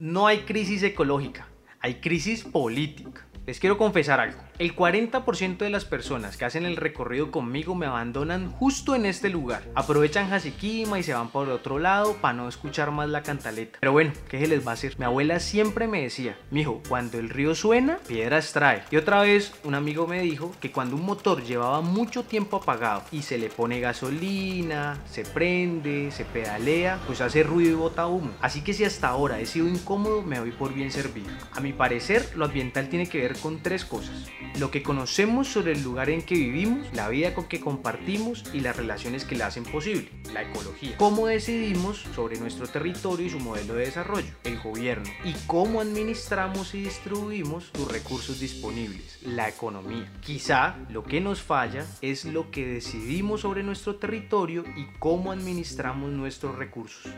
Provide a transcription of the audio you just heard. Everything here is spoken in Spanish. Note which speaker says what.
Speaker 1: No hay crisis ecológica, hay crisis política. Les quiero confesar algo. El 40% de las personas que hacen el recorrido conmigo me abandonan justo en este lugar. Aprovechan Jasiquima y se van por otro lado para no escuchar más la cantaleta. Pero bueno, ¿qué se les va a hacer? Mi abuela siempre me decía, mijo, cuando el río suena, piedras trae. Y otra vez, un amigo me dijo que cuando un motor llevaba mucho tiempo apagado y se le pone gasolina, se prende, se pedalea, pues hace ruido y bota humo. Así que si hasta ahora he sido incómodo, me voy por bien servido. A mi parecer, lo ambiental tiene que ver con tres cosas. Lo que conocemos sobre el lugar en que vivimos, la vida con que compartimos y las relaciones que la hacen posible, la ecología. Cómo decidimos sobre nuestro territorio y su modelo de desarrollo, el gobierno. Y cómo administramos y distribuimos sus recursos disponibles, la economía. Quizá lo que nos falla es lo que decidimos sobre nuestro territorio y cómo administramos nuestros recursos.